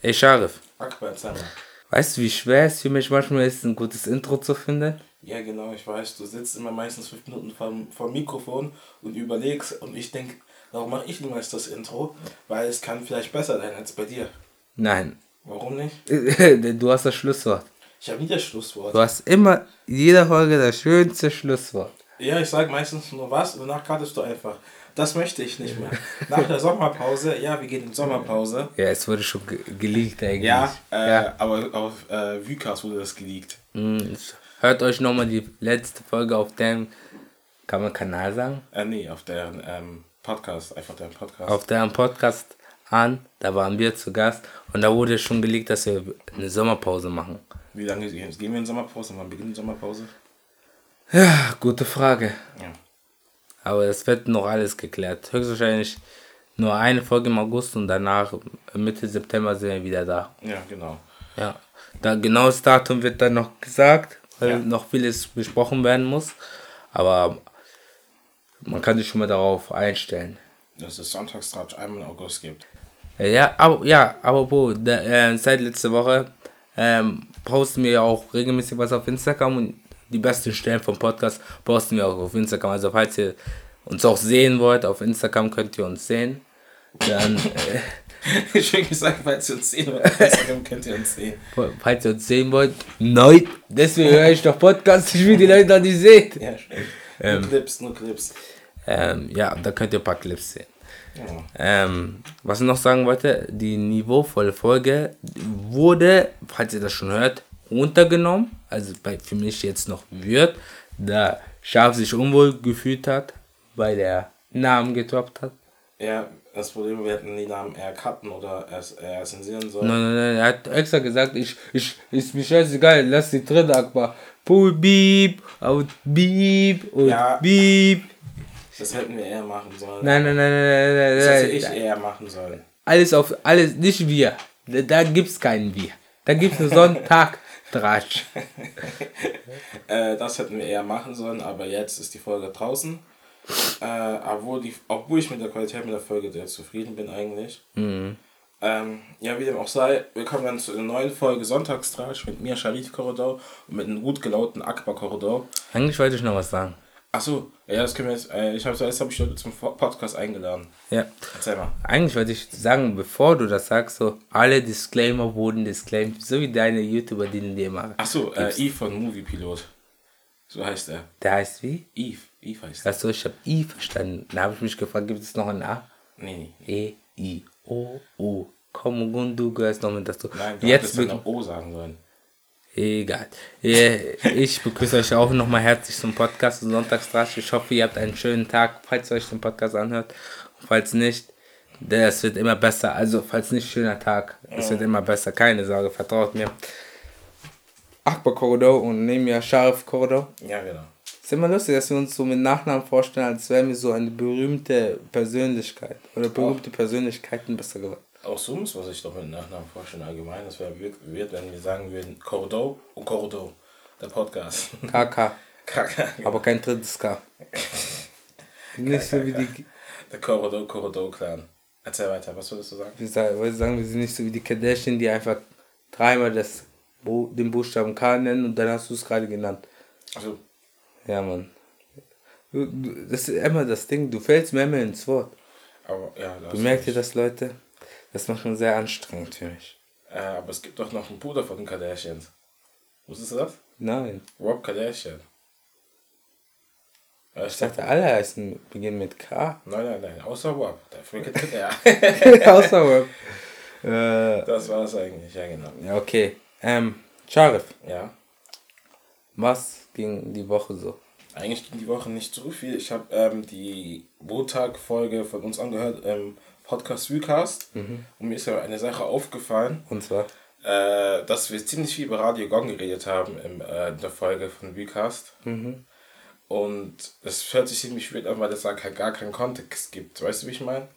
Ey, Sharif. Akbar. Weißt du, wie schwer es für mich manchmal ist, ein gutes Intro zu finden? Ja, genau, ich weiß. Du sitzt immer meistens fünf Minuten vor, vor dem Mikrofon und überlegst. Und ich denke, warum mache ich niemals das Intro? Weil es kann vielleicht besser sein als bei dir. Nein. Warum nicht? Du hast das Schlusswort. Ich habe nie das Schlusswort. Du hast immer, jeder Folge das schönste Schlusswort. Ja, ich sage meistens nur was und danach kartest du einfach. Das möchte ich nicht mehr. Nach der Sommerpause, ja, wir gehen in Sommerpause. Ja, es wurde schon ge geleakt eigentlich. Ja, äh, aber auf äh, Vycast wurde das geleakt. Mhm. Hört euch nochmal die letzte Folge auf deren, kann man Kanal sagen? Äh, nee, auf deren ähm, Podcast, einfach deren Podcast. Auf deren Podcast an, da waren wir zu Gast und da wurde schon geleakt, dass wir eine Sommerpause machen. Wie lange gehen wir in Sommerpause? Wann beginnt die Sommerpause? Ja, gute Frage. Ja. Aber es wird noch alles geklärt. Höchstwahrscheinlich nur eine Folge im August und danach Mitte September sind wir wieder da. Ja, genau. Ja. Da genaues Datum wird dann noch gesagt, weil Ja. noch vieles besprochen werden muss. Aber man kann sich schon mal darauf einstellen. Dass es Sonntagstratsch einmal im August gibt. Ja, aber ja, aber wo, da, äh, seit letzter Woche ähm, posten wir ja auch regelmäßig was auf Instagram und die besten Stellen vom Podcast posten wir auch auf Instagram. Also falls ihr uns auch sehen wollt, auf Instagram könnt ihr uns sehen. Dann, äh, ich will gesagt, falls ihr uns sehen wollt, auf Instagram könnt ihr uns sehen. falls ihr uns sehen wollt, neu. Deswegen höre ich doch Podcast, ich will die Leute noch nicht sehen. Ja, stimmt. nur Clips, nur Clips. Ähm, ja, da könnt ihr ein paar Clips sehen. Ja. Ähm, was ich noch sagen wollte, die niveauvolle Folge wurde, falls ihr das schon hört, runtergenommen. Also bei, für mich jetzt noch wird, da Schaf sich unwohl gefühlt hat, weil er Namen getoppt hat. ja, das Problem, wir hätten die Namen eher cutten oder eher zensieren sollen. Nein, nein, nein, er hat extra gesagt, ich, ich, ist mir scheißegal, lass die drin, Akbar. Pool beep, out beep und Ja. beep. Das hätten wir eher machen sollen. Nein, nein, nein, nein, nein, das nein, hätte nein. ich eher machen sollen. Alles auf, alles, nicht wir. Da, da gibt's keinen wir. Da gibt's einen Sonntag. Drasch. Äh, das hätten wir eher machen sollen, aber jetzt ist die Folge draußen. Äh, obwohl, die, obwohl ich mit der Qualität mit der Folge sehr zufrieden bin eigentlich. Mhm. Ähm, ja, wie dem auch sei, wir kommen dann zu einer neuen Folge Sonntagstrash mit mir, Sharif Korridor und mit einem gut gelauten Akbar Korridor. Eigentlich wollte ich noch was sagen. Achso, ja, das können wir jetzt. Äh, ich habe zuerst habe ich Leute zum Podcast eingeladen. Ja. Erzähl mal. Eigentlich wollte ich sagen, bevor du das sagst, so, alle Disclaimer wurden disclaimed, so wie deine YouTuber, die du dir immer. Achso, äh, Eve von Movie Pilot. So heißt er. Der heißt wie? Eve. Eve heißt er. Achso, ich habe I verstanden. Da habe ich mich gefragt, gibt es noch ein A? Nee, nee. E, I, O, U. Komm, und du gehörst noch mit dazu. Nein, du Jetzt hättest dann O sagen sollen. Egal. Ich begrüße euch auch nochmal herzlich zum Podcast und Sonntagstrasch. Ich hoffe, ihr habt einen schönen Tag, falls ihr euch den Podcast anhört. Und falls nicht, es wird immer besser. Also, falls nicht, schöner Tag. Es wird immer besser. Keine Sorge, vertraut mir. Akbar Korridor und neben mir Scharf Korridor. Ja, genau. Ist immer lustig, dass wir uns so mit Nachnamen vorstellen, als wären wir so eine berühmte Persönlichkeit. Oder berühmte Persönlichkeiten besser gesagt. Auch so muss man sich doch mit Nachnamen vorstellen allgemein. Das wäre wird, wenn wir sagen würden Korridor und Korridor. Der Podcast. KK. Kacke. Aber kein drittes K. Nicht so wie die. Der Korridor, Korridor Clan. Erzähl weiter, was würdest du sagen? Wir sagen, wir sagen, wir sind nicht so wie die Kardashian, die einfach dreimal das, den Buchstaben K nennen und dann hast du es gerade genannt. Also, Ja, Mann. Das ist immer das Ding, du fällst mir immer ins Wort. aber ja, das Bemerkt ihr das, Leute? Das macht schon sehr anstrengend für mich. Äh, aber es gibt doch noch einen Bruder von den Kardashians. Wusstest du das? Nein. Rob Kardashian. Ich dachte, alle heißen, beginnen mit K. Nein, nein, nein, außer Rob. Gibt es ja. Außer Rob. Äh, Das war es eigentlich, ja genau. ja, okay. Ähm, Sharif, Ja. was ging die Woche so? Eigentlich ging die Woche nicht so viel. Ich habe ähm, die Montag-Folge von uns angehört im Podcast Recast. Und mir ist ja eine Sache aufgefallen, Und zwar? äh, dass wir ziemlich viel über Radio Gong geredet haben im, äh, in der Folge von Recast. Und es hört sich ziemlich weird an, weil es da gar keinen Kontext gibt. Weißt du, wie ich meine?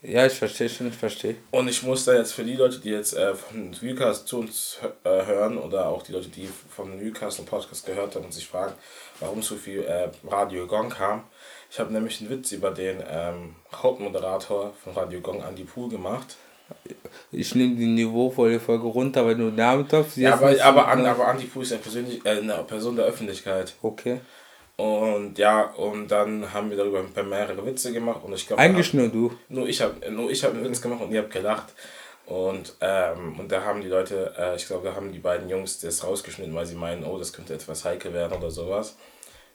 Ja, ich verstehe schon, ich verstehe. Und ich muss da jetzt für die Leute, die jetzt äh, von Recast zu uns äh, hören oder auch die Leute, die von Recast und Podcast gehört haben und sich fragen, warum so viel äh, Radio Gong kam. Ich habe nämlich einen Witz über den ähm, Hauptmoderator von Radio Gong, Andy Pool, gemacht. ich nehme die niveauvolle Folge runter, weil du Namen topfst. Ja, aber, aber, an, aber Andi Pooh ist ja persönlich, äh, eine Person der Öffentlichkeit. Okay. Und ja, und dann haben wir darüber mehrere Witze gemacht und ich glaube. Eigentlich nur du. Nur ich habe nur ich einen Witz gemacht und ihr habt gelacht. Und, ähm, und da haben die Leute, äh, ich glaube, da haben die beiden Jungs das rausgeschnitten, weil sie meinen, oh, das könnte etwas heikel werden oder sowas.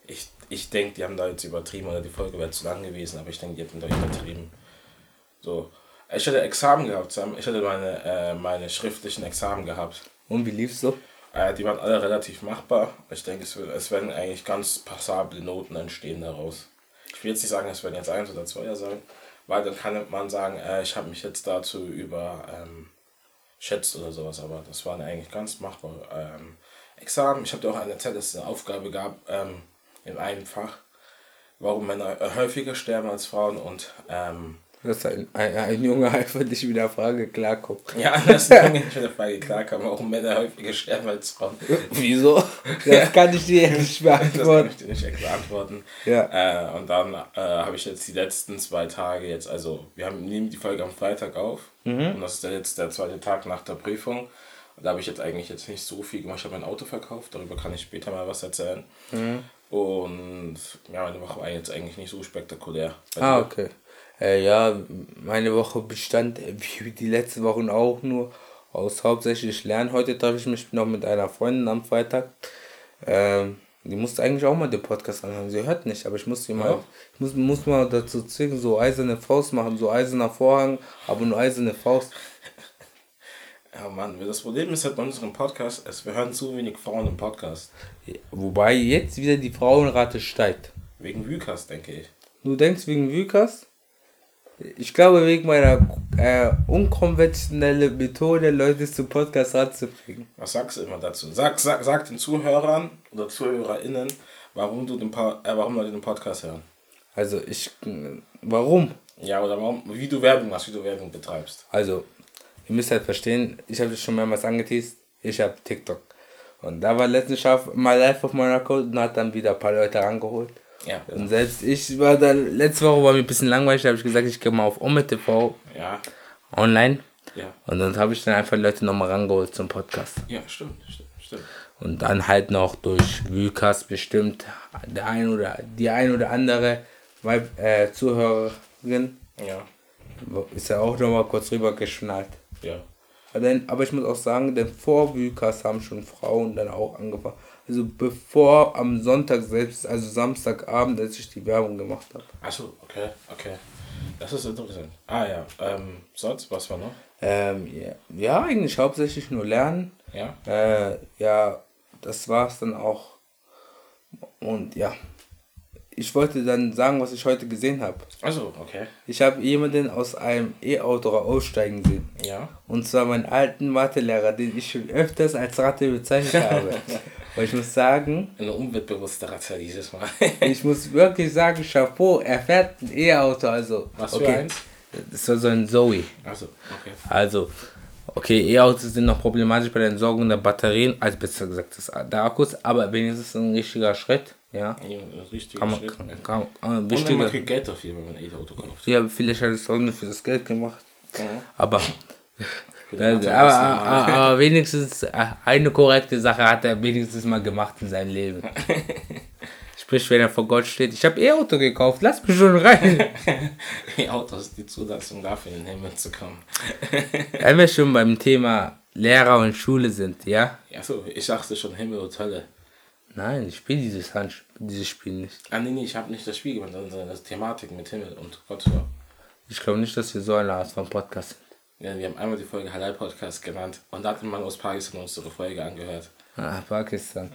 Ich, ich denke, die haben da jetzt übertrieben oder die Folge wäre zu lang gewesen, aber ich denke, die hätten da übertrieben. So. Ich hatte Examen gehabt, Sam. Ich hatte meine, äh, meine schriftlichen Examen gehabt. Und wie lief's so? Äh, die waren alle relativ machbar. Ich denke, es, wird, es werden eigentlich ganz passable Noten entstehen daraus. Ich will jetzt nicht sagen, es werden jetzt eins oder zweier sein, weil dann kann man sagen, äh, ich habe mich jetzt dazu über ähm, schätzt oder sowas, aber das waren eigentlich ganz machbare ähm, Examen. Ich habe dir auch eine Zeit, dass es eine Aufgabe gab ähm, in einem Fach, warum Männer häufiger sterben als Frauen und ähm, dass ein, ein, ein Junge einfach nicht mit der Frage klarkommt. Ja, dass ein Junge nicht mit der Frage klarkommt, warum Männer häufiger sterben als Frauen. Wieso? Das kann ich dir nicht beantworten. Das kann ich dir nicht beantworten. Ja. Äh, und dann äh, habe ich jetzt die letzten zwei Tage jetzt, also wir haben, nehmen die Folge am Freitag auf Mhm. und das ist jetzt der zweite Tag nach der Prüfung. Und da habe ich jetzt eigentlich jetzt nicht so viel gemacht. Ich habe mein Auto verkauft, darüber kann ich später mal was erzählen. Mhm. Und ja, meine Woche war jetzt eigentlich nicht so spektakulär. Bei Ah, okay. Äh, ja, meine Woche bestand wie die letzten Wochen auch nur aus hauptsächlich Lernen. Heute treffe ich mich noch mit einer Freundin am Freitag. Ähm, die musste eigentlich auch mal den Podcast anhören. Sie hört nicht, aber ich muss sie mal, Ja. ich muss, muss mal dazu zwingen, so eiserne Faust machen, so eiserner Vorhang, aber nur eiserne Faust. Ja, Mann, das Problem ist halt bei unserem Podcast, es, wir hören zu wenig Frauen im Podcast. Wobei jetzt wieder die Frauenrate steigt. Wegen Vycast, denke ich. Du denkst wegen Vykas? Ich glaube wegen meiner äh, unkonventionellen Methode, Leute zum Podcast ranzubringen. Was sagst du immer dazu? Sag, sag, sag den Zuhörern oder ZuhörerInnen, warum du den, äh, warum Leute den Podcast hören. Also ich, warum? Ja, oder warum, wie du Werbung machst, wie du Werbung betreibst. Also, ihr müsst halt verstehen, ich habe das schon mehrmals angeteased, ich habe TikTok. Und da war letztens scharf mal live auf meiner Account und hat dann wieder ein paar Leute rangeholt. Ja, Und selbst ich war dann, letzte Woche war mir ein bisschen langweilig, da habe ich gesagt, ich gehe mal auf Ome TV ja, online. ja. Und dann habe ich dann einfach Leute nochmal rangeholt zum Podcast. Ja, stimmt, stimmt, stimmt. Und dann halt noch durch Vykas bestimmt der ein oder die ein oder andere Weib, äh, Zuhörerin Ja, ist ja auch nochmal kurz rüber geschnallt. Ja. Aber, dann, aber ich muss auch sagen, denn vor Vykas haben schon Frauen dann auch angefangen. Also bevor am Sonntag selbst, also Samstagabend, als ich die Werbung gemacht habe. Achso, okay, okay. Das ist interessant. Ah ja, ähm, sonst, was war noch? Ähm, ja, ja, eigentlich hauptsächlich nur lernen. Ja, Äh, ja, das war's dann auch. Und ja, ich wollte dann sagen, was ich heute gesehen habe. also, okay. Ich habe jemanden aus einem E-Auto aussteigen sehen. Ja, Und zwar meinen alten Mathelehrer, den ich schon öfters als Ratte bezeichnet habe. Und ich muss sagen, eine umweltbewusste Ratte dieses Mal. ich muss wirklich sagen, Chapeau, er fährt ein E-Auto, also. Was für eins? Das war so ein Zoe. Achso, okay. Also, okay, E-Autos sind noch problematisch bei der Entsorgung der Batterien, also besser gesagt des, der Akkus, aber wenigstens ein richtiger Schritt, ja. Ja, richtiger Kann man, Schritt. kann, kann, äh, Und man kriegt Geld dafür, wenn man ein E-Auto kauft. Ja, vielleicht hat es auch nur für das Geld gemacht, Ja. aber, den Anteil aber, aber, aber wenigstens äh, eine korrekte Sache hat er wenigstens mal gemacht in seinem Leben. Sprich, wenn er vor Gott steht, ich habe E-Auto gekauft, lass mich schon rein. E-Auto ist die Zulassung dafür, in den Himmel zu kommen. Wenn wir schon beim Thema Lehrer und Schule sind, ja? Achso, ich dachte schon Himmel und Hölle. Nein, ich spiele dieses, Hand, dieses Spiel nicht. Ah, nee, nee, ich habe nicht das Spiel gemacht, sondern das Thematik mit Himmel und Gott. Ich glaube nicht, dass wir so eine Art von Podcast sind. Ja, wir haben einmal die Folge Halal Podcast genannt und da hat ein Mann aus Pakistan unsere Folge angehört. Ah, Pakistan.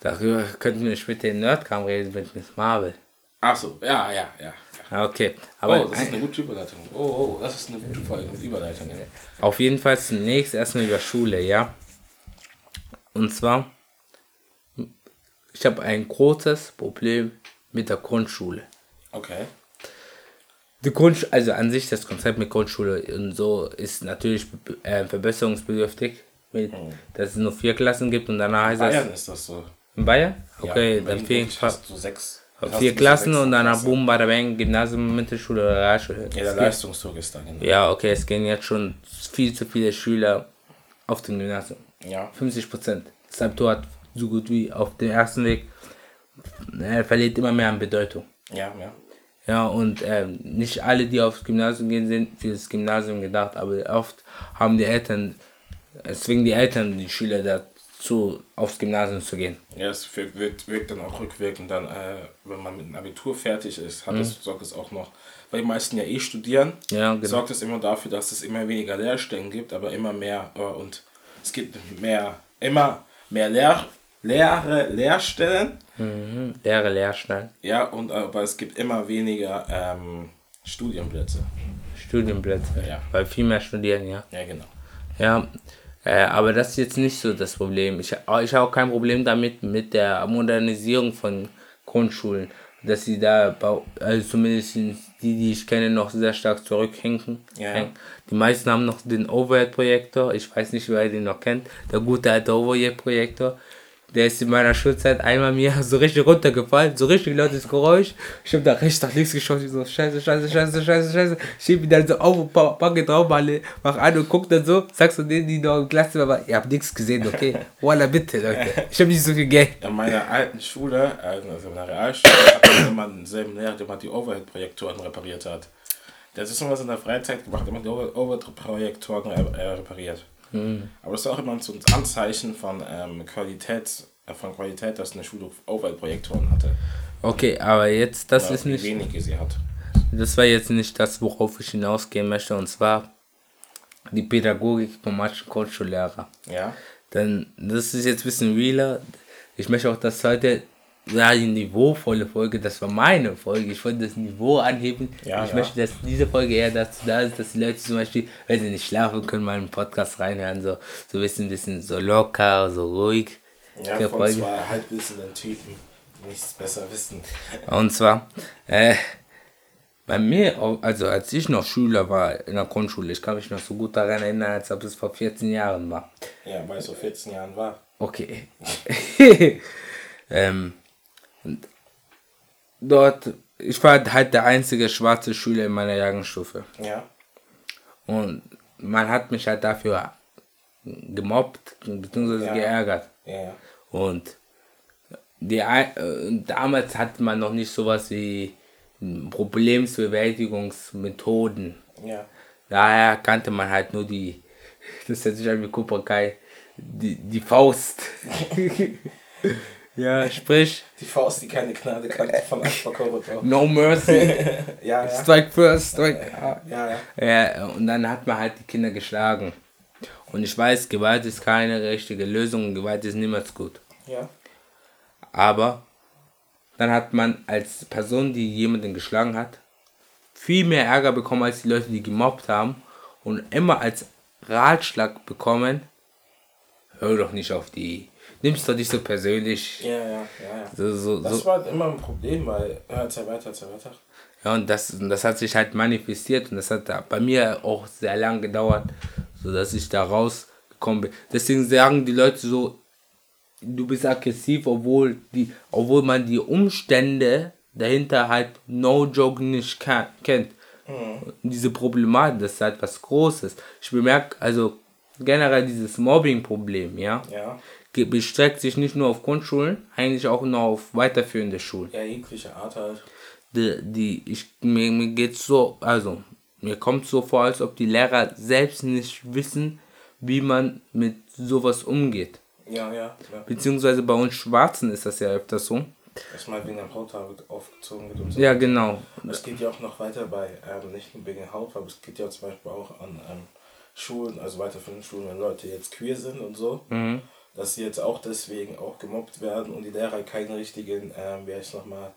Darüber könnten wir später in Nerdcam reden mit Miss Marvel. Achso, ja, ja, ja. ja. Okay, aber oh, das ist eine gute Überleitung. Oh, oh, das ist eine gute mit Überleitung. Ja. auf jeden Fall zunächst erstmal über Schule, ja? Und zwar, ich habe ein großes Problem mit der Grundschule. Okay. Die Grundsch also an sich das Konzept mit Grundschule und so ist natürlich äh, verbesserungsbedürftig, mit, dass es nur vier Klassen gibt und danach heißt Bayern das ist das so. in Bayern. Ja, Okay, in dann fehlen du sechs. Vier Klassen und dann boom, bada bang, Gymnasium, Mittelschule oder Realschule. Ja, der Leistungsdruck ist da genau. Ja, okay, es gehen jetzt schon viel zu viele Schüler auf dem Gymnasium. Ja. 50 Prozent. Das Abitur hat so gut wie auf dem ersten Weg, er verliert immer mehr an Bedeutung. Ja, ja. Ja, und ähm, nicht alle, die aufs Gymnasium gehen, sind für das Gymnasium gedacht, aber oft haben die Eltern, zwingen die Eltern die Schüler dazu, aufs Gymnasium zu gehen. Ja, es wirkt, wirkt, dann auch rückwirkend dann, äh, wenn man mit dem Abitur fertig ist, hat es, sorgt es auch noch, weil die meisten ja eh studieren, Ja, genau. sorgt es immer dafür, dass es immer weniger Lehrstellen gibt, aber immer mehr äh, und es gibt mehr, immer mehr Lehr Lehre, Lehrstellen, Mhm. Lehre, Lehrstellen, ja, und aber es gibt immer weniger ähm, Studienplätze. Studienplätze. Ja. Weil viel mehr studieren, ja. Ja, genau. Ja, äh, aber das ist jetzt nicht so das Problem. Ich, ich habe auch kein Problem damit, mit der Modernisierung von Grundschulen, dass sie da, also zumindest die, die ich kenne, noch sehr stark zurückhängen. Ja. Die meisten haben noch den Overhead-Projektor. Ich weiß nicht, wer den noch kennt. Der gute alte Overhead-Projektor. Der ist in meiner Schulzeit einmal mir so richtig runtergefallen, so richtig lautes Geräusch. Ich hab da rechts nach links geschaut, ich so, scheiße, scheiße, scheiße, scheiße, scheiße. Schieb ihn dann so auf und pa- packe drauf, mach an und guck dann so, sagst du denen, die noch im Klasse waren, ihr habt nichts gesehen, okay? Voila, bitte, Leute. Ich hab nicht so viel Geld. In meiner alten Schule, also in der Realschule, hat man immer denselben Lehrer, der mal die Overhead-Projektoren repariert hat. Der hat immer so in der Freizeit gemacht, immer die Over- Overhead-Projektoren äh, repariert. Aber das ist auch immer so ein Anzeichen von ähm, Qualität, äh, von Qualität, dass eine Schule Overhead-Projektoren hatte. Okay, aber jetzt, das Oder ist wie nicht, wenige sie hat. das war jetzt nicht das, worauf ich hinausgehen möchte, und zwar die Pädagogik von manchen Grundschullehrer. Ja, Denn das ist jetzt ein bisschen realer. Ich möchte auch, dass heute ja, die niveauvolle Folge, das war meine Folge, ich wollte das Niveau anheben. Ja, ich ja. möchte, dass diese Folge eher dazu da ist, dass die Leute zum Beispiel, wenn sie nicht schlafen können, mal einen Podcast reinhören, so, so ein bisschen, bisschen so locker, so ruhig. ja von Folge. zwei halbwissenden Typen nichts besser wissen. Und zwar, äh, bei mir, also als ich noch Schüler war in der Grundschule, ich kann mich noch so gut daran erinnern, als ob es vor 14 Jahren war. Ja, weil es so 14 Jahren war. Okay. ähm, und dort, ich war halt der einzige schwarze Schüler in meiner Jahrgangsstufe. Ja, Und man hat mich halt dafür gemobbt bzw. Ja. geärgert. ja. Und die, äh, damals hatte man noch nicht sowas wie Problemsbewältigungsmethoden. Ja, Daher kannte man halt nur die, das sich an wie Cobra Kai, die, die Faust. ja, sprich, die Faust, die keine Gnade kann, von Akbar Korridor. no mercy, Ja, ja. strike first, strike. Ja. Ja, ja. Ja, und dann hat man halt die Kinder geschlagen. Und ich weiß, Gewalt ist keine richtige Lösung, Gewalt ist niemals gut. Ja. Aber dann hat man als Person, die jemanden geschlagen hat, viel mehr Ärger bekommen als die Leute, die gemobbt haben. Und immer als Ratschlag bekommen, hör doch nicht auf die, nimm's doch nicht so persönlich. Ja, ja, ja, ja. So, so, Das so. war immer ein Problem, weil. Ja, erzähl weiter, erzähl weiter. Ja, und das, und das hat sich halt manifestiert und das hat bei mir auch sehr lang gedauert, so dass ich da rausgekommen bin. Deswegen sagen die Leute so, du bist aggressiv, obwohl die, obwohl man die Umstände dahinter halt no joke nicht ka- kennt. Und diese Problematik, das ist halt was Großes. Ich bemerke also generell dieses Mobbing-Problem, ja, Ja. Bestreckt sich nicht nur auf Grundschulen, eigentlich auch noch auf weiterführende Schulen Ja, jegliche Art halt. die, die ich mir, mir geht's so, also mir kommt so vor, als ob die Lehrer selbst nicht wissen, wie man mit sowas umgeht. Ja, ja. ja. Beziehungsweise bei uns Schwarzen ist das ja öfters so. Dass mal wegen der Hautfarbe aufgezogen wird und so. Ja, genau. Es geht ja auch noch weiter bei, ähm, nicht nur wegen der Hautfarbe, es geht ja zum Beispiel auch an ähm, Schulen, also weiterführenden Schulen, wenn Leute jetzt queer sind und so, dass sie jetzt auch deswegen auch gemobbt werden und die Lehrer keinen richtigen, ähm, wie heißt nochmal,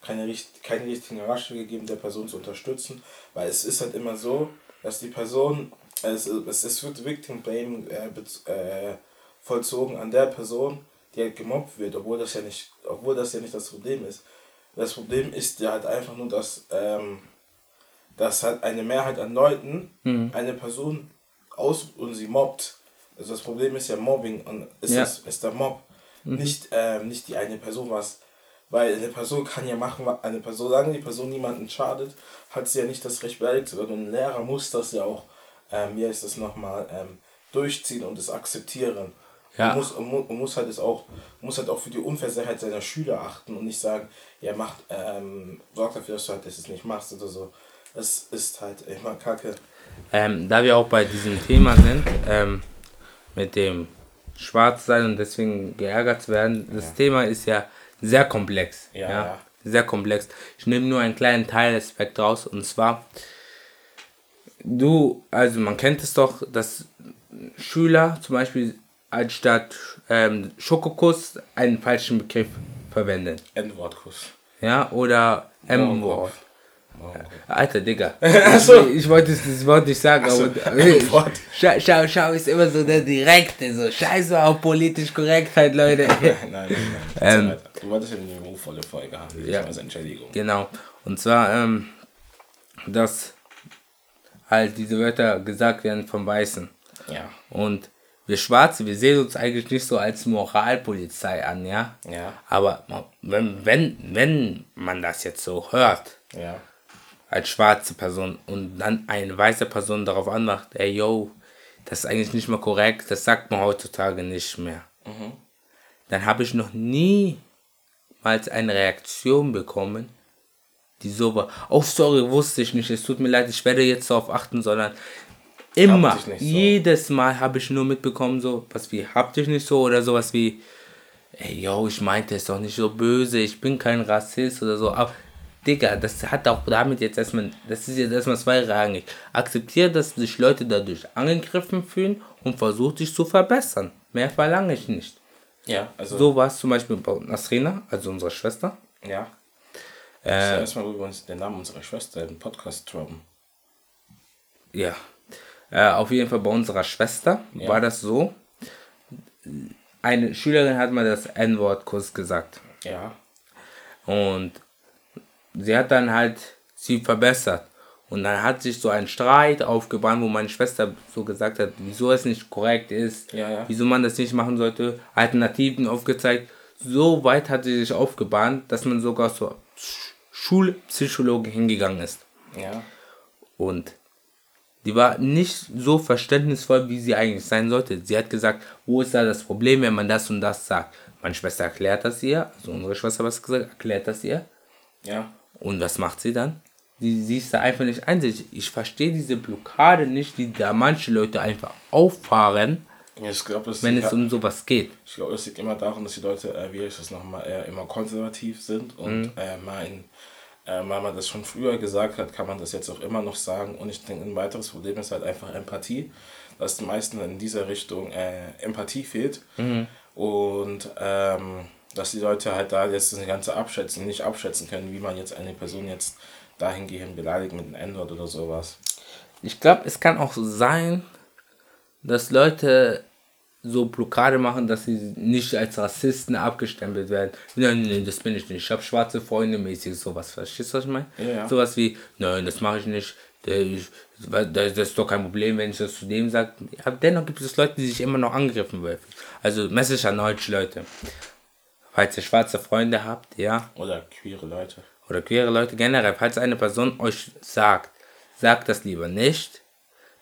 keine, richt- keine richtigen Ratschläge geben, der Person zu unterstützen, weil es ist halt immer so, dass die Person, es, es, es wird Victim Blame äh, äh, vollzogen an der Person, die halt gemobbt wird, obwohl das ja nicht, obwohl das ja nicht das Problem ist. Das Problem ist ja halt einfach nur, dass, ähm, dass halt eine Mehrheit an Leuten eine Person aus und sie mobbt. Also das Problem ist ja Mobbing und ist, Ja. das, ist der Mob. Nicht, ähm, nicht die eine Person, was, Weil eine Person kann ja machen, eine Person, solange die Person niemanden schadet, hat sie ja nicht das Recht beleidigt zu werden. Und ein Lehrer muss das ja auch, ähm, wie heißt das nochmal, ähm, durchziehen und es akzeptieren. Ja. Und muss, und muss halt es auch, muss halt auch für die Unversehrtheit seiner Schüler achten und nicht sagen, ja macht, ähm, sorgt dafür, dass du halt das nicht machst oder so. Das ist halt immer kacke. Ähm, da wir auch bei diesem Thema sind, ähm, mit dem Schwarz sein und deswegen geärgert zu werden, das ja. Thema ist ja sehr komplex. Ja, ja. Sehr komplex. Ich nehme nur einen kleinen Teilaspekt raus und zwar, du, also man kennt es doch, dass Schüler zum Beispiel anstatt ähm, Schokokuss einen falschen Begriff verwenden. N-Wortkuss. Ja, oder M-Wort. Okay. Alter, Digga. Ich, ich, wollte das Wort nicht sagen, so, aber schau, schau, schau, ist immer so der Direkte, so scheiße auf politisch Korrektheit, Leute. nein, nein, nein. Ähm, du wolltest ja eine niveauvolle Folge haben, ja, als Entschädigung. Genau. Und zwar, ähm, dass halt diese Wörter gesagt werden vom Weißen. Ja. Und wir Schwarze, wir sehen uns eigentlich nicht so als Moralpolizei an, ja? Ja. Aber wenn, wenn, wenn man das jetzt so hört, ja. Als schwarze Person und dann eine weiße Person darauf anmacht, ey, yo, das ist eigentlich nicht mehr korrekt, das sagt man heutzutage nicht mehr. Mhm. Dann habe ich noch niemals eine Reaktion bekommen, die so war. Oh, sorry, wusste ich nicht, es tut mir leid, ich werde jetzt darauf achten, sondern Immer. So. Jedes Mal habe ich nur mitbekommen, so was wie habt ihr nicht so oder sowas wie, ey, yo, ich meinte es doch nicht so böse, ich bin kein Rassist oder so. Aber, Digga, das hat auch damit jetzt erstmal, das ist jetzt erstmal zweirangig. Akzeptiere, dass sich Leute dadurch angegriffen fühlen und versucht sich zu verbessern. Mehr verlange ich nicht. Ja, also. So war es zum Beispiel bei Nasrina, also unserer Schwester. Ja. Äh, erstmal übrigens den Namen unserer Schwester im Podcast droppen. Ja. Äh, auf jeden Fall bei unserer Schwester ja. war das so. Eine Schülerin hat mal das N-Wort kurz gesagt. Ja. Und sie hat dann halt sie verbessert. Und dann hat sich so ein Streit aufgebahnt, wo meine Schwester so gesagt hat, wieso es nicht korrekt ist, ja, ja. wieso man das nicht machen sollte, Alternativen aufgezeigt. So weit hat sie sich aufgebahnt, dass man sogar zur Schulpsychologe hingegangen ist. Ja. Und die war nicht so verständnisvoll, wie sie eigentlich sein sollte. Sie hat gesagt, wo ist da das Problem, wenn man das und das sagt? Meine Schwester erklärt das ihr, also unsere Schwester was gesagt, erklärt das ihr. Ja. Und was macht sie dann? Sie, sie ist da einfach nicht einsichtig. Ich verstehe diese Blockade nicht, die da manche Leute einfach auffahren, glaub, wenn es um sowas geht. Ich glaube, es liegt immer daran, dass die Leute, äh, wie ich das nochmal, äh, immer konservativ sind und mhm. äh, meinen, äh, weil man das schon früher gesagt hat, kann man das jetzt auch immer noch sagen. Und ich denke, ein weiteres Problem ist halt einfach Empathie, dass den meisten in dieser Richtung äh, Empathie fehlt. Mhm. Und ähm, dass die Leute halt da jetzt das Ganze abschätzen, nicht abschätzen können, wie man jetzt eine Person jetzt dahingehend beleidigt mit einem N-Wort oder sowas. Ich glaube, es kann auch sein, dass Leute so Blockade machen, dass sie nicht als Rassisten abgestempelt werden. Nein, nein, das bin ich nicht. Ich habe schwarze Freunde mäßig sowas. Verstehst du, was ich meine? Ja, ja. Sowas wie, nein, das mache ich nicht. Das ist doch kein Problem, wenn ich das zu dem sage. Aber dennoch gibt es Leute, die sich immer noch angegriffen werden. Also Message an euch Leute. Falls ihr schwarze Freunde habt, ja. Oder queere Leute. Oder queere Leute generell. Falls eine Person euch sagt, sagt das lieber nicht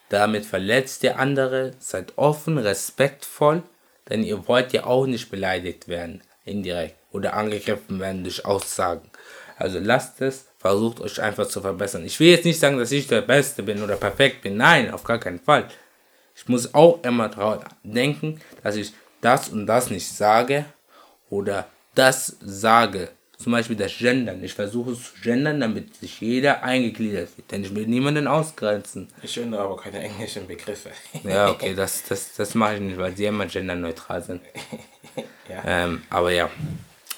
damit verletzt ihr andere, seid offen, respektvoll, denn ihr wollt ja auch nicht beleidigt werden, indirekt, oder angegriffen werden durch Aussagen. Also lasst es, versucht euch einfach zu verbessern. Ich will jetzt nicht sagen, dass ich der Beste bin oder perfekt bin. Nein, auf gar keinen Fall. Ich muss auch immer daran denken, dass ich das und das nicht sage oder das sage. Zum Beispiel das Gendern. Ich versuche es zu gendern, damit sich jeder eingegliedert wird. Denn ich will niemanden ausgrenzen. Ich gendere aber keine englischen Begriffe. ja, okay, das, das, das mache ich nicht, weil sie immer genderneutral sind. ja. Ähm, aber ja.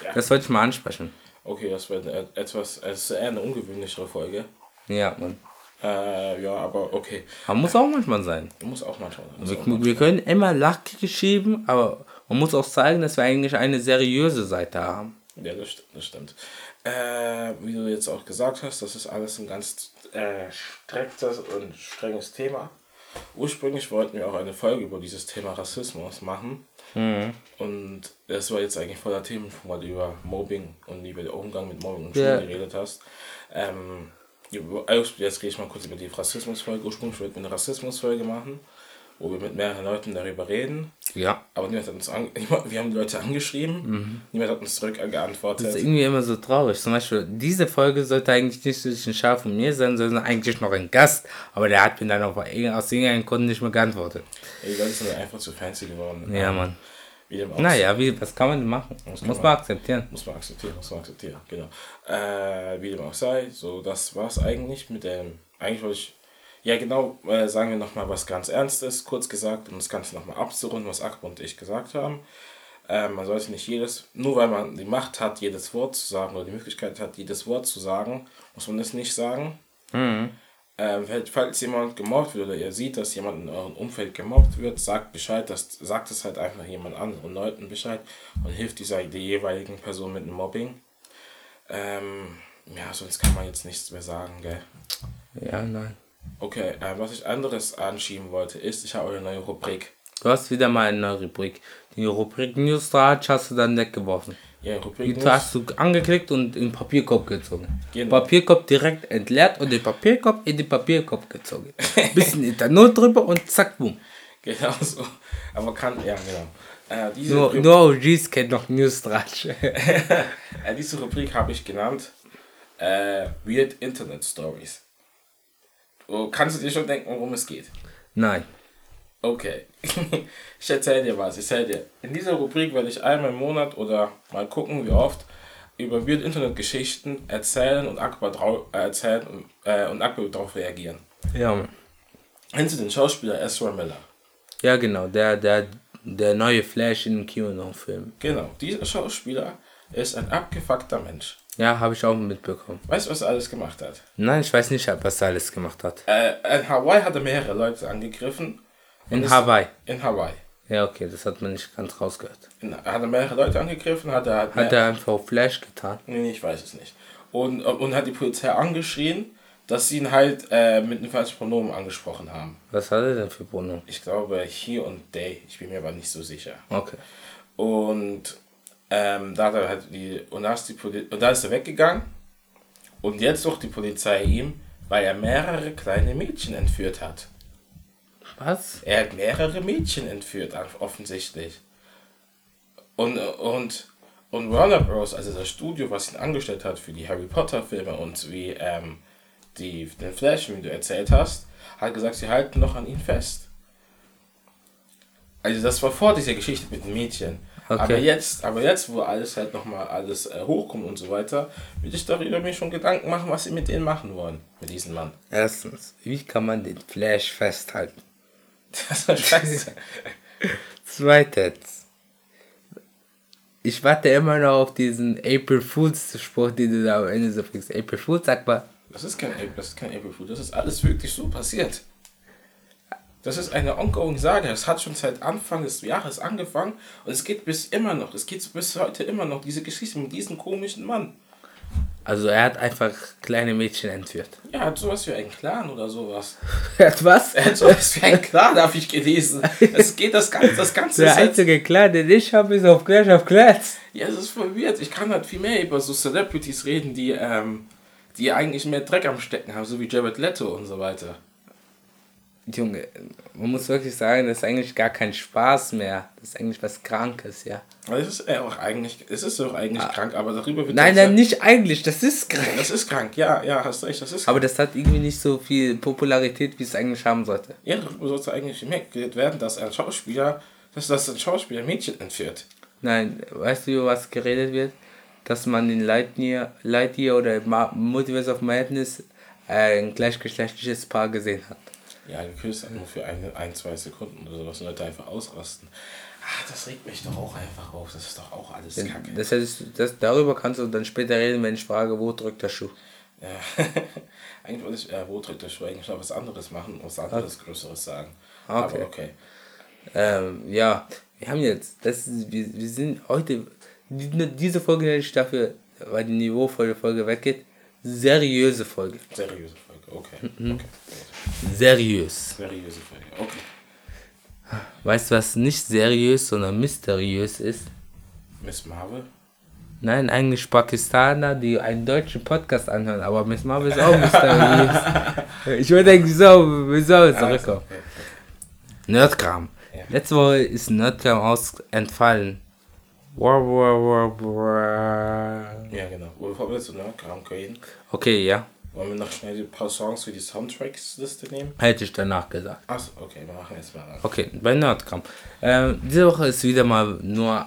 ja. das wollte ich mal ansprechen. Okay, das wird etwas, es ist eher eine ungewöhnlichere Folge. Ja, man. Äh, ja, aber okay. Man muss auch manchmal sein. Muss auch manchmal sein. Wir, manchmal. wir können immer Lack schieben, aber man muss auch zeigen, dass wir eigentlich eine seriöse Seite haben. Ja, das, das stimmt. Äh, wie du jetzt auch gesagt hast, das ist alles ein ganz äh, striktes und strenges Thema. Ursprünglich wollten wir auch eine Folge über dieses Thema Rassismus machen. Mhm. Und das war jetzt eigentlich voller Themen, weil du über Mobbing und über den Umgang mit Mobbing und Schule ja. geredet hast. Ähm, jetzt gehe ich mal kurz über die Rassismusfolge. Ursprünglich wollten wir eine Rassismusfolge machen wo wir mit mehreren Leuten darüber reden. Ja. Aber niemand hat uns an, wir haben die Leute angeschrieben, mhm. niemand hat uns zurückgeantwortet. Das ist irgendwie immer so traurig. Zum Beispiel, diese Folge sollte eigentlich nicht zwischen Schaf und mir sein, sondern eigentlich noch ein Gast. Aber der hat mir dann auch aus irgendeinem Grund nicht mehr geantwortet. Ja, die Leute sind einfach zu fancy geworden. Ja, Mann. Wie naja, wie, was kann man denn machen? Muss, muss man, man, akzeptieren. Muss man akzeptieren, muss man akzeptieren, genau. Äh, wie dem auch sei, so das war es eigentlich mit dem, eigentlich wollte ich ja, genau, äh, sagen wir nochmal was ganz Ernstes, kurz gesagt, um das Ganze nochmal abzurunden, was Akbar und ich gesagt haben. Äh, man sollte nicht jedes, nur weil man die Macht hat, jedes Wort zu sagen oder die Möglichkeit hat, jedes Wort zu sagen, muss man das nicht sagen. Mhm. Äh, falls jemand gemobbt wird oder ihr seht, dass jemand in eurem Umfeld gemobbt wird, sagt Bescheid, das, sagt es halt einfach jemand anderen Leuten Bescheid und hilft dieser der jeweiligen Person mit dem Mobbing. Ähm, ja, sonst kann man jetzt nichts mehr sagen, gell? Ja, nein. Okay, äh, was ich anderes anschieben wollte, ist, ich habe eine neue Rubrik. Du hast wieder mal eine neue Rubrik. Die Rubrik News Newsratsch hast du dann weggeworfen. Ja, Rubrik Die News. hast du angeklickt und in den Papierkorb gezogen. Genau. Papierkorb direkt entleert und den Papierkorb in den Papierkorb gezogen. Bisschen Ethanol drüber und zack, boom. Genau so. Aber kann, ja, genau. Äh, diese nur, Rubrik, nur OGs kennen noch Newsratsch. äh, diese Rubrik habe ich genannt äh, Weird Internet Stories. Oh, kannst du dir schon denken, worum es geht? Nein. Okay. ich erzähle dir was. Ich erzähle dir. In dieser Rubrik werde ich einmal im Monat oder mal gucken, wie oft, über weird Internetgeschichten erzählen und Akbar drauf, äh, erzählen und, äh, und Akbar darauf reagieren. Ja. Kennst du den Schauspieler Ezra Miller? Ja, genau. Der, der, der neue Flash in QAnon-Film. Genau. Dieser Schauspieler ist ein abgefuckter Mensch. Ja, habe ich auch mitbekommen. Weißt du, was er alles gemacht hat? Nein, ich weiß nicht, was er alles gemacht hat. Äh, in Hawaii hat er mehrere Leute angegriffen. In Hawaii? In Hawaii. Ja, okay, das hat man nicht ganz rausgehört. Er hat mehrere Leute angegriffen, hat er... Hat, er einfach Flash getan? Nee, ich weiß es nicht. Und, und hat die Polizei angeschrien, dass sie ihn halt äh, mit einem falschen Pronomen angesprochen haben. Was hat er denn für Pronomen? Ich glaube, he und they. Ich bin mir aber nicht so sicher. Okay. Und ähm, da hat er halt die, und da, ist die und da ist er weggegangen. Und jetzt sucht die Polizei ihm, weil er mehrere kleine Mädchen entführt hat. Was? Er hat mehrere Mädchen entführt, offensichtlich. Und, und, und Warner Bros., also das Studio, was ihn angestellt hat für die Harry Potter Filme und wie ähm, die, den Flash, wie du erzählt hast, hat gesagt, sie halten noch an ihn fest. Also das war vor dieser Geschichte mit den Mädchen. Okay. Aber jetzt, aber jetzt, wo alles halt nochmal alles äh, hochkommt und so weiter, würde ich darüber mir schon Gedanken machen, was sie mit denen machen wollen, mit diesem Mann. Erstens, wie kann man den Flash festhalten? Das ist scheiße. Zweitens, ich warte immer noch auf diesen April Fools Spruch, den du da am Ende so bringst. April Fools, sag mal. Das ist kein, das ist kein April Fool, das ist alles wirklich so passiert. Das ist eine ongoing Sage. Es hat schon seit Anfang des Jahres angefangen und es geht bis immer noch. Es geht bis heute immer noch, diese Geschichte mit diesem komischen Mann. Also er hat einfach kleine Mädchen entführt. Ja, er hat sowas wie einen Clan oder sowas. er hat was? Er hat sowas wie einen Clan, habe ich gelesen. Es geht das Ganze, das Ganze. Der einzige Clan, den ich habe, ist auf Clash of Clans. Ja, es ist verwirrt. Ich kann halt viel mehr über so Celebrities reden, die, ähm, die eigentlich mehr Dreck am Stecken haben, so wie Jared Leto und so weiter. Junge, man muss wirklich sagen, das ist eigentlich gar kein Spaß mehr. Das ist eigentlich was Krankes, ja. Es ist ja auch eigentlich, es ist auch eigentlich ah. krank, aber darüber wird Nein, nein, nicht eigentlich, das ist krank. Das ist krank, ja, ja, hast recht, das ist krank. Aber das hat irgendwie nicht so viel Popularität, wie es eigentlich haben sollte. Ja, darüber sollte eigentlich gemerkt werden, dass ein Schauspieler, dass das ein Schauspieler Mädchen entführt. Nein, weißt du, über was geredet wird? Dass man in Lightyear, Lightyear oder Multiverse of Madness äh, ein gleichgeschlechtliches Paar gesehen hat. Ja, geküsst nur für ein, ein, zwei Sekunden oder sowas und Leute einfach ausrasten. Ach, das regt mich doch auch einfach auf. Das ist doch auch alles Kacke. Das heißt, das, darüber kannst du dann später reden, wenn ich frage, wo drückt der Schuh. Ja. eigentlich wollte ich, äh, wo drückt der Schuh, eigentlich noch was anderes machen, was anderes okay. Größeres sagen. Okay. Aber okay. Ähm, ja, wir haben jetzt, das ist, wir, wir sind heute, diese Folge nenne ich dafür, weil die niveauvolle Folge weggeht, seriöse Folge. Seriöse Folge. Okay. Mhm. okay. Seriös. Seriöse Folge. Okay. Weißt du, was nicht seriös, sondern mysteriös ist? Miss Marvel? Nein, eigentlich Pakistaner, die einen deutschen Podcast anhören, aber Miss Marvel ist auch mysteriös. ich würde denken, wieso, wieso zurückkommen. okay. Nerdkram. Ja. Letzte Woche ist Nerdkram aus entfallen. War, war, war, war. Ja, genau. Bevor wir zu Nerdkram gehen, Okay, ja. Wollen wir noch schnell ein paar Songs für die Soundtracks-Liste nehmen? Hätte ich danach gesagt. Achso, okay, wir machen jetzt mal. Okay, bei Nerdkram. Ähm, diese Woche ist wieder mal nur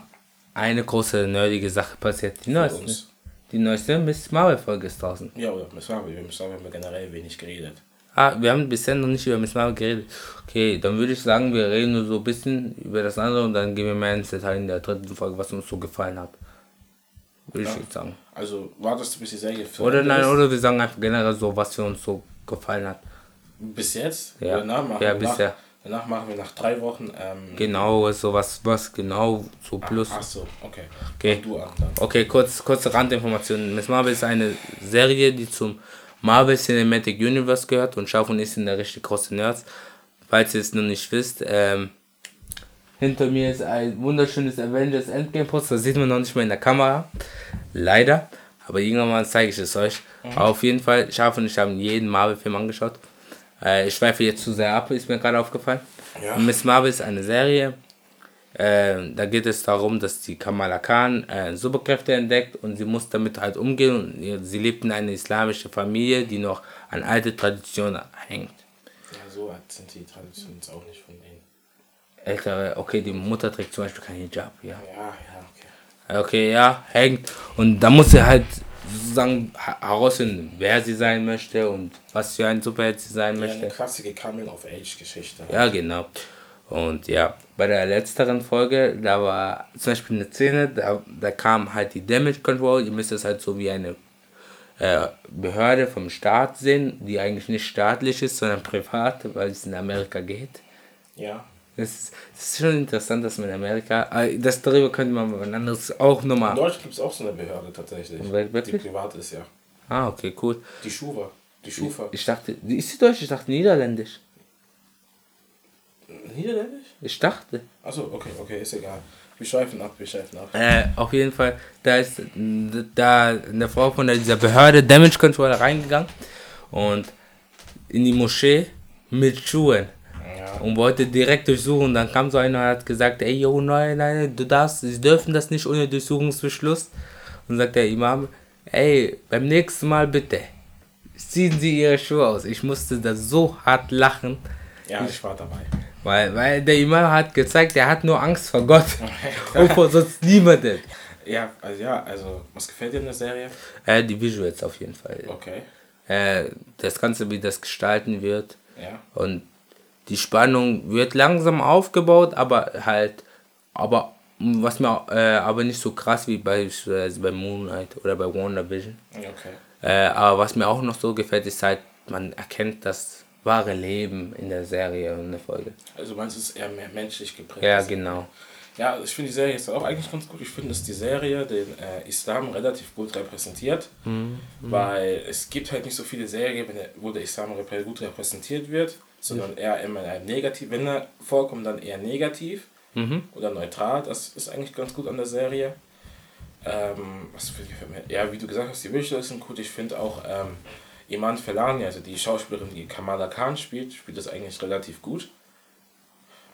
eine große nerdige Sache passiert. Die Für neueste. uns. Die neueste Miss Marvel Folge ist draußen. Ja, oder Miss Marvel. Wir Miss Marvel haben wir generell wenig geredet. Ah, wir haben bisher noch nicht über Miss Marvel geredet. Okay, dann würde ich sagen, wir reden nur so ein bisschen über das andere und dann gehen wir mehr ins Detail in der dritten Folge, was uns so gefallen hat. Würde ich jetzt sagen. Also, wartest du, bis die Serie für Oder nein, ist? oder wir sagen einfach generell so, was für uns so gefallen hat. Bis jetzt? Ja. Danach machen Ja, bisher. Nach, danach machen wir nach drei Wochen. Ähm, Genau, so was, was genau so plus. Ach so, okay. Okay. Du an dann. Okay, kurz, kurze Randinformationen. Miss Marvel ist eine Serie, die zum Marvel Cinematic Universe gehört und Schaf und ich sind da richtig große Nerds. Falls ihr es noch nicht wisst, ähm, hinter mir ist ein wunderschönes Avengers Endgame Poster, das sieht man noch nicht mal in der Kamera. Leider. Aber irgendwann zeige ich es euch. Aber auf jeden Fall, Schaf und ich haben jeden Marvel-Film angeschaut. Äh, ich schweife jetzt zu sehr ab, ist mir gerade aufgefallen. Ja. Miss Marvel ist eine Serie, äh, da geht es darum, dass die Kamala Khan äh, Superkräfte entdeckt und sie muss damit halt umgehen. Und sie lebt in einer islamischen Familie, die noch an alte Traditionen hängt. Ja, so alt sind die Traditionen jetzt auch nicht von denen. Ältere, okay, die Mutter trägt zum Beispiel kein Hijab, ja. Ja, ja, okay. Okay, ja, hängt. Und da muss sie halt sozusagen herausfinden, wer sie sein möchte und was für ein Superheld sie sein Ja, eine möchte. klassische Coming-of-Age-Geschichte. Ja, genau. Und ja, bei der letzteren Folge, da war zum Beispiel eine Szene, da, da kam halt die Damage Control. Ihr müsst es halt so wie eine äh, Behörde vom Staat sehen, die eigentlich nicht staatlich ist, sondern privat, weil es in Amerika geht. Ja. Das ist, schon interessant, dass man in Amerika, äh, das darüber könnte man mal anderes auch In nochmal. Deutschland gibt es auch so eine Behörde tatsächlich. Die privat ist, ja. Ah, okay, cool. Die Schufa. Die Schufa. Ich dachte, die- ist sie deutsch? Ich dachte niederländisch. Niederländisch? Ich dachte. Achso, okay, okay, ist egal. Wir schweifen ab, wir schweifen ab. Äh, auf jeden Fall, da ist da eine Frau von dieser Behörde Damage Control reingegangen und in die Moschee mit Schuhen Ja. und wollte direkt durchsuchen. Dann kam so einer und hat gesagt, ey, yo, nein, nein, du darfst, sie dürfen das nicht ohne Durchsuchungsbeschluss. Und sagt der Imam, ey, beim nächsten Mal bitte, ziehen Sie Ihre Schuhe aus. Ich musste da so hart lachen, Ja, ich war dabei. weil, weil der Imam hat gezeigt, er hat nur Angst vor Gott und vor sonst niemanden. Ja, also ja, also, was gefällt dir in der Serie? Äh, die Visuals auf jeden Fall. Okay. Äh, das Ganze, wie das gestalten wird. Ja. Und die Spannung wird langsam aufgebaut, aber halt, aber was mir äh, aber nicht so krass wie beispielsweise bei Moonlight oder bei WandaVision. Okay. Äh, aber was mir auch noch so gefällt, ist halt, man erkennt das wahre Leben in der Serie und in der Folge. Also meinst du, es ist eher mehr menschlich geprägt? Ja, genau. Ja, ich finde die Serie ist auch eigentlich ganz gut. Ich finde, dass die Serie den äh, Islam relativ gut repräsentiert, weil es gibt halt nicht so viele Serien, wo der Islam gut repräsentiert wird, sondern eher immer in einem negativ. Wenn er vorkommt, dann eher negativ Mhm. oder neutral. Das ist eigentlich ganz gut an der Serie. Ähm, was für- gefällt mir? Ja, wie du gesagt hast, die Visuals sind gut. Ich finde auch ähm, Iman Felani, also die Schauspielerin, die Kamala Khan spielt, spielt das eigentlich relativ gut.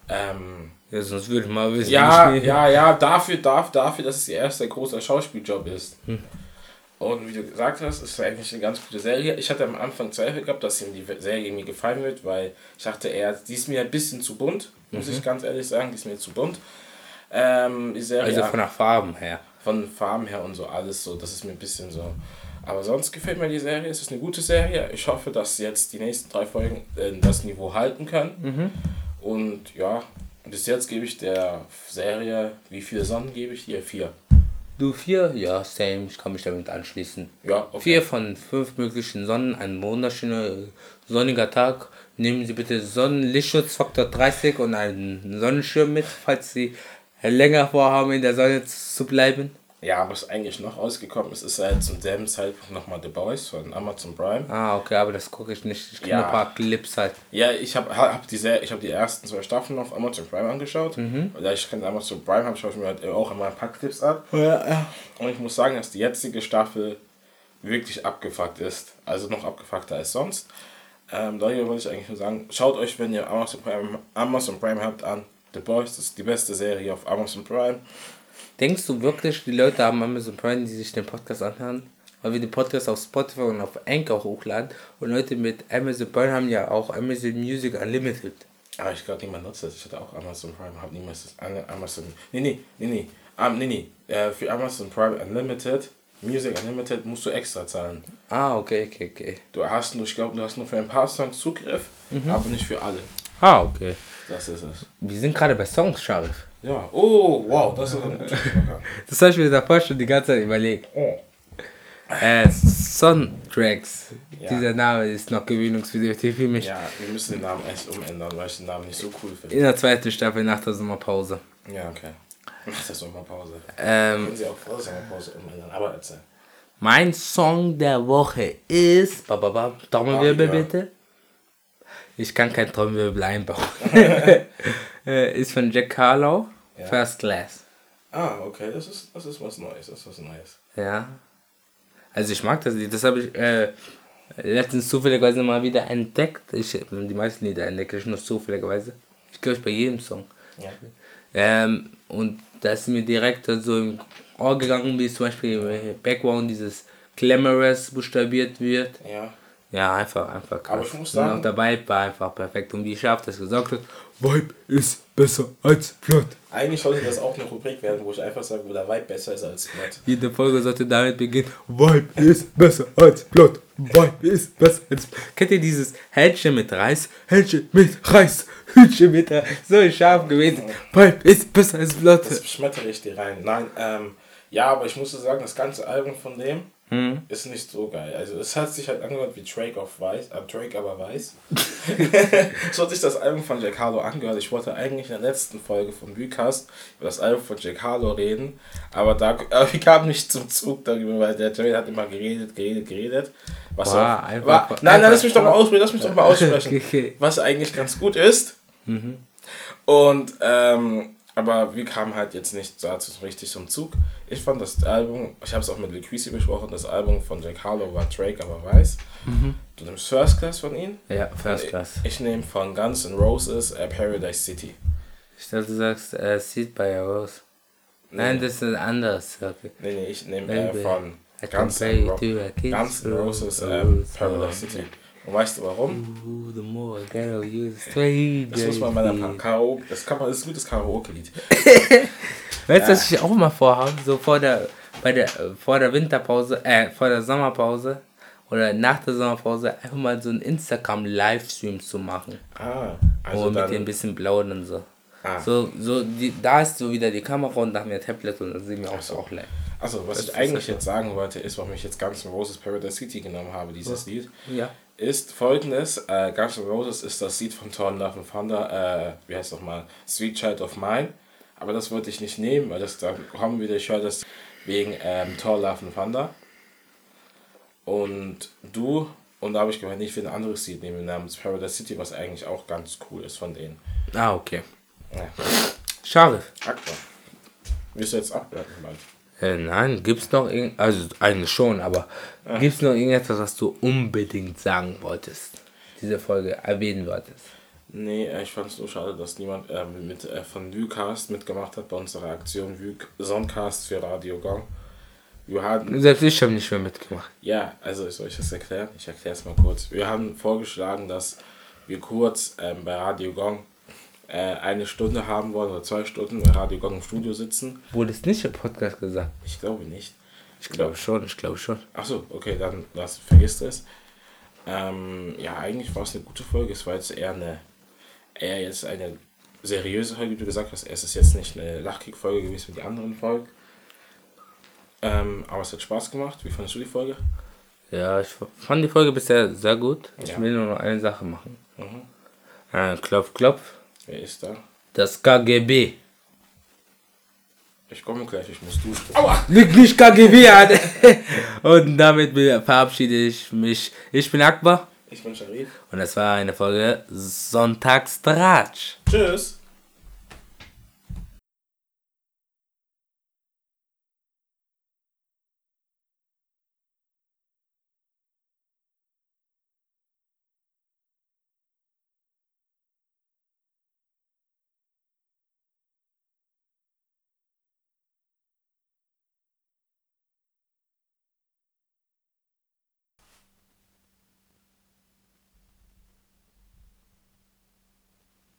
Ähm, Ja, sonst würde ich mal wissen. ja, ja, ja, dafür, dafür, dafür, dass es ihr erster großer Schauspieljob ist. Und wie du gesagt hast, ist eigentlich eine ganz gute Serie. Ich hatte am Anfang Zweifel gehabt, dass ihm die Serie mir gefallen wird, weil ich dachte, er, die ist mir ein bisschen zu bunt, muss ich ganz ehrlich sagen, die ist mir zu bunt. Ähm, die Serie Also von der Farben her. von Farben her und so alles so, das ist mir ein bisschen so. Aber sonst gefällt mir die Serie, es ist eine gute Serie. Ich hoffe, dass jetzt die nächsten drei Folgen äh, das Niveau halten können. Und ja, bis jetzt gebe ich der Serie, wie viele Sonnen gebe ich dir? Vier. Du vier? Ja, same. Ich kann mich damit anschließen. Ja, okay. Vier von fünf möglichen Sonnen, ein wunderschöner sonniger Tag. Nehmen Sie bitte Sonnenlichtschutzfaktor 30 und einen Sonnenschirm mit, falls Sie länger vorhaben, in der Sonne zu bleiben. Ja, was eigentlich noch rausgekommen ist, ist halt zum selben Zeitpunkt nochmal The Boys von Amazon Prime. Ah, okay, aber das gucke ich nicht. Ich kenne Ja. ein paar Clips halt. Ja, ich habe hab die, ich hab die ersten zwei Staffeln auf Amazon Prime angeschaut. Und da ich kenne Amazon Prime habe, schaue ich mir halt auch immer ein paar Clips an. Und ich muss sagen, dass die jetzige Staffel wirklich abgefuckt ist. Also noch abgefuckter als sonst. Ähm, daher wollte ich eigentlich nur sagen, schaut euch, wenn ihr Amazon Prime, Amazon Prime habt, an. The Boys, das ist die beste Serie auf Amazon Prime. Denkst du wirklich, die Leute haben Amazon Prime, die sich den Podcast anhören? Weil wir den Podcast auf Spotify und auf Anchor hochladen. Und Leute mit Amazon Prime haben ja auch Amazon Music Unlimited. Aber ich glaube, niemand nutzt das. Ich hatte auch Amazon Prime, habe niemals das Amazon. Nee, nee, nee, nee. Um, nee, nee. Äh, für Amazon Prime Unlimited, Music Unlimited, musst du extra zahlen. Ah, okay, okay, okay. Du hast nur, ich glaube, du hast nur für ein paar Songs Zugriff, aber nicht für alle. Ah, okay. Das ist es. Wir sind gerade bei Songs, Sharif. Ja. Oh, wow, das ist ein. Das habe ich mir davor schon die ganze Zeit überlegt. Oh. Äh, Soundtracks. Ja. Dieser Name ist noch gewöhnungsbedürftig für mich. Ja, wir müssen den Namen erst umändern, weil ich den Namen nicht so cool finde. In der zweiten Staffel nach der Sommerpause. Ja, okay. Mach das Sommerpause. Ähm, Können Sie auch vor der Sommerpause umändern, aber erzähl. mein Song der Woche ist. Bababa, Trommelwirbel Ah, ja. bitte. Ich kann kein Trommelwirbel einbauen. äh, ist von Jack Harlow. Ja. First Class. Ah, okay, das ist, das ist was Neues, das ist was Neues. Ja. Also ich mag das Lied. Das habe ich äh, letztens zufälligerweise mal wieder entdeckt. Ich die meisten Lieder entdeckt, ich nur zufälligerweise. Ich glaube bei jedem Song. Ja. Ähm, und da ist mir direkt so im Ohr gegangen, wie zum Beispiel im Background dieses Glamorous buchstabiert wird. Ja. Ja, einfach, einfach krass. Aber ich muss Und sagen- auch der Vibe war einfach perfekt. Und wie scharf das gesagt hat, Vibe ist besser als Plot. Eigentlich sollte das auch eine Rubrik werden, wo ich einfach sage, wo der Vibe besser ist als Plot. Jede Folge sollte damit beginnen, Vibe ist besser als Plot. Vibe ist besser als Plot. Kennt ihr dieses Hähnchen mit Reis? Hähnchen mit Reis. Hühnchen mit Reis. So scharf gewesen. Vibe ist besser als Plot. Das schmettere ich dir rein. Nein, ähm, ja, aber ich muss sagen, das ganze Album von dem Hm? ist nicht so geil. Also es hat sich halt angehört wie Drake auf Weiß, äh, Drake aber weiß. so hat sich das Album von Jack Harlow angehört. Ich wollte eigentlich in der letzten Folge vom Recast über das Album von Jack Harlow reden, aber da aber ich kam nicht zum Zug darüber, weil der Drake hat immer geredet, geredet, geredet. Was Wow, auch, einfach- war, nein, einfach- nein, lass mich doch mal aussprechen, lass mich doch mal aussprechen. Okay. Was eigentlich ganz gut ist. Und, ähm, aber wir kamen halt jetzt nicht dazu so richtig zum Zug. Ich fand das Album, ich habe es auch mit Liquisi besprochen, das Album von Jack Harlow war Drake, aber weiß. Du nimmst First Class von ihm. Ja, First Class. Ich, ich nehme von Guns N' Roses äh, Paradise City. Ich dachte, du sagst, äh, Seed by a Rose. Nein, das ist anders. Okay. Nee, nee, ich nehme äh, von Guns N' Roses rose, rose, Paradise. City. Und weißt du warum? Das muss man bei einer Karaoke, das kann man, das ist ein gutes Karaoke-Lied. Weißt du, was ich auch mal vorhabe? So vor der, bei der, vor der Winterpause, äh, vor der Sommerpause oder nach der Sommerpause einfach mal so einen Instagram-Livestream zu machen. Ah, Also also mit dir ein bisschen blauen und so. Ah. So, so die, da ist so wieder die Kamera und nach mir Tablet und dann sehen wir auch so auch live. Also, was Das ich eigentlich ja- jetzt sagen wollte, ist, warum ich jetzt Guns N' Roses Paradise City genommen habe, dieses Lied, Ja. ist folgendes. Äh, Guns N' Roses ist das Lied von Torn Love and Thunder, äh, wie heißt es nochmal, Sweet Child of Mine. Aber das wollte ich nicht nehmen, weil das da kommen wieder, ich höre das wegen ähm, Thor Love and Thunder. Und du, und da habe ich gemeint, ich will ein anderes Lied nehmen namens Paradise City, was eigentlich auch ganz cool ist von denen. Ah, okay. Ja. Schade. Aqua. Willst du jetzt abblenden, Mann? Äh, nein, gibt's noch irgend, also eigentlich schon, aber gibt's noch irgendetwas, was du unbedingt sagen wolltest? Diese Folge erwähnen wolltest? Nee, äh, ich fand es nur schade, dass niemand äh, mit, äh, von Vucast mitgemacht hat bei unserer Aktion Vuc Soundcast für Radio Gong. Wir haben, Selbst ich habe nicht mehr mitgemacht. ja, also soll ich das erklären? Ich erkläre es mal kurz. Wir haben vorgeschlagen, dass wir kurz ähm, bei Radio Gong eine Stunde haben wollen oder zwei Stunden bei Radio Gong im Studio sitzen. Wurde es nicht im Podcast gesagt? Ich glaube nicht. Ich glaube schon, ich glaube schon. Achso, okay, dann lass, vergiss das. Ähm, ja, eigentlich war es eine gute Folge. Es war jetzt eher eine, eher jetzt eine seriöse Folge, wie du gesagt hast. Es ist jetzt nicht eine Lachkick-Folge gewesen wie die anderen Folgen. Ähm, aber es hat Spaß gemacht. Wie fandest du die Folge? Ja, ich fand die Folge bisher sehr gut. Ich Ja. will nur noch eine Sache machen. Mhm. Äh, klopf, klopf. Wer ist da? Das KGB. Ich komme gleich, ich muss duschen. Aua! Liegt nicht KGB an. Und damit verabschiede ich mich. Ich bin Akbar. Ich bin Sharif. Und das war eine Folge Sonntagstratsch. Tschüss.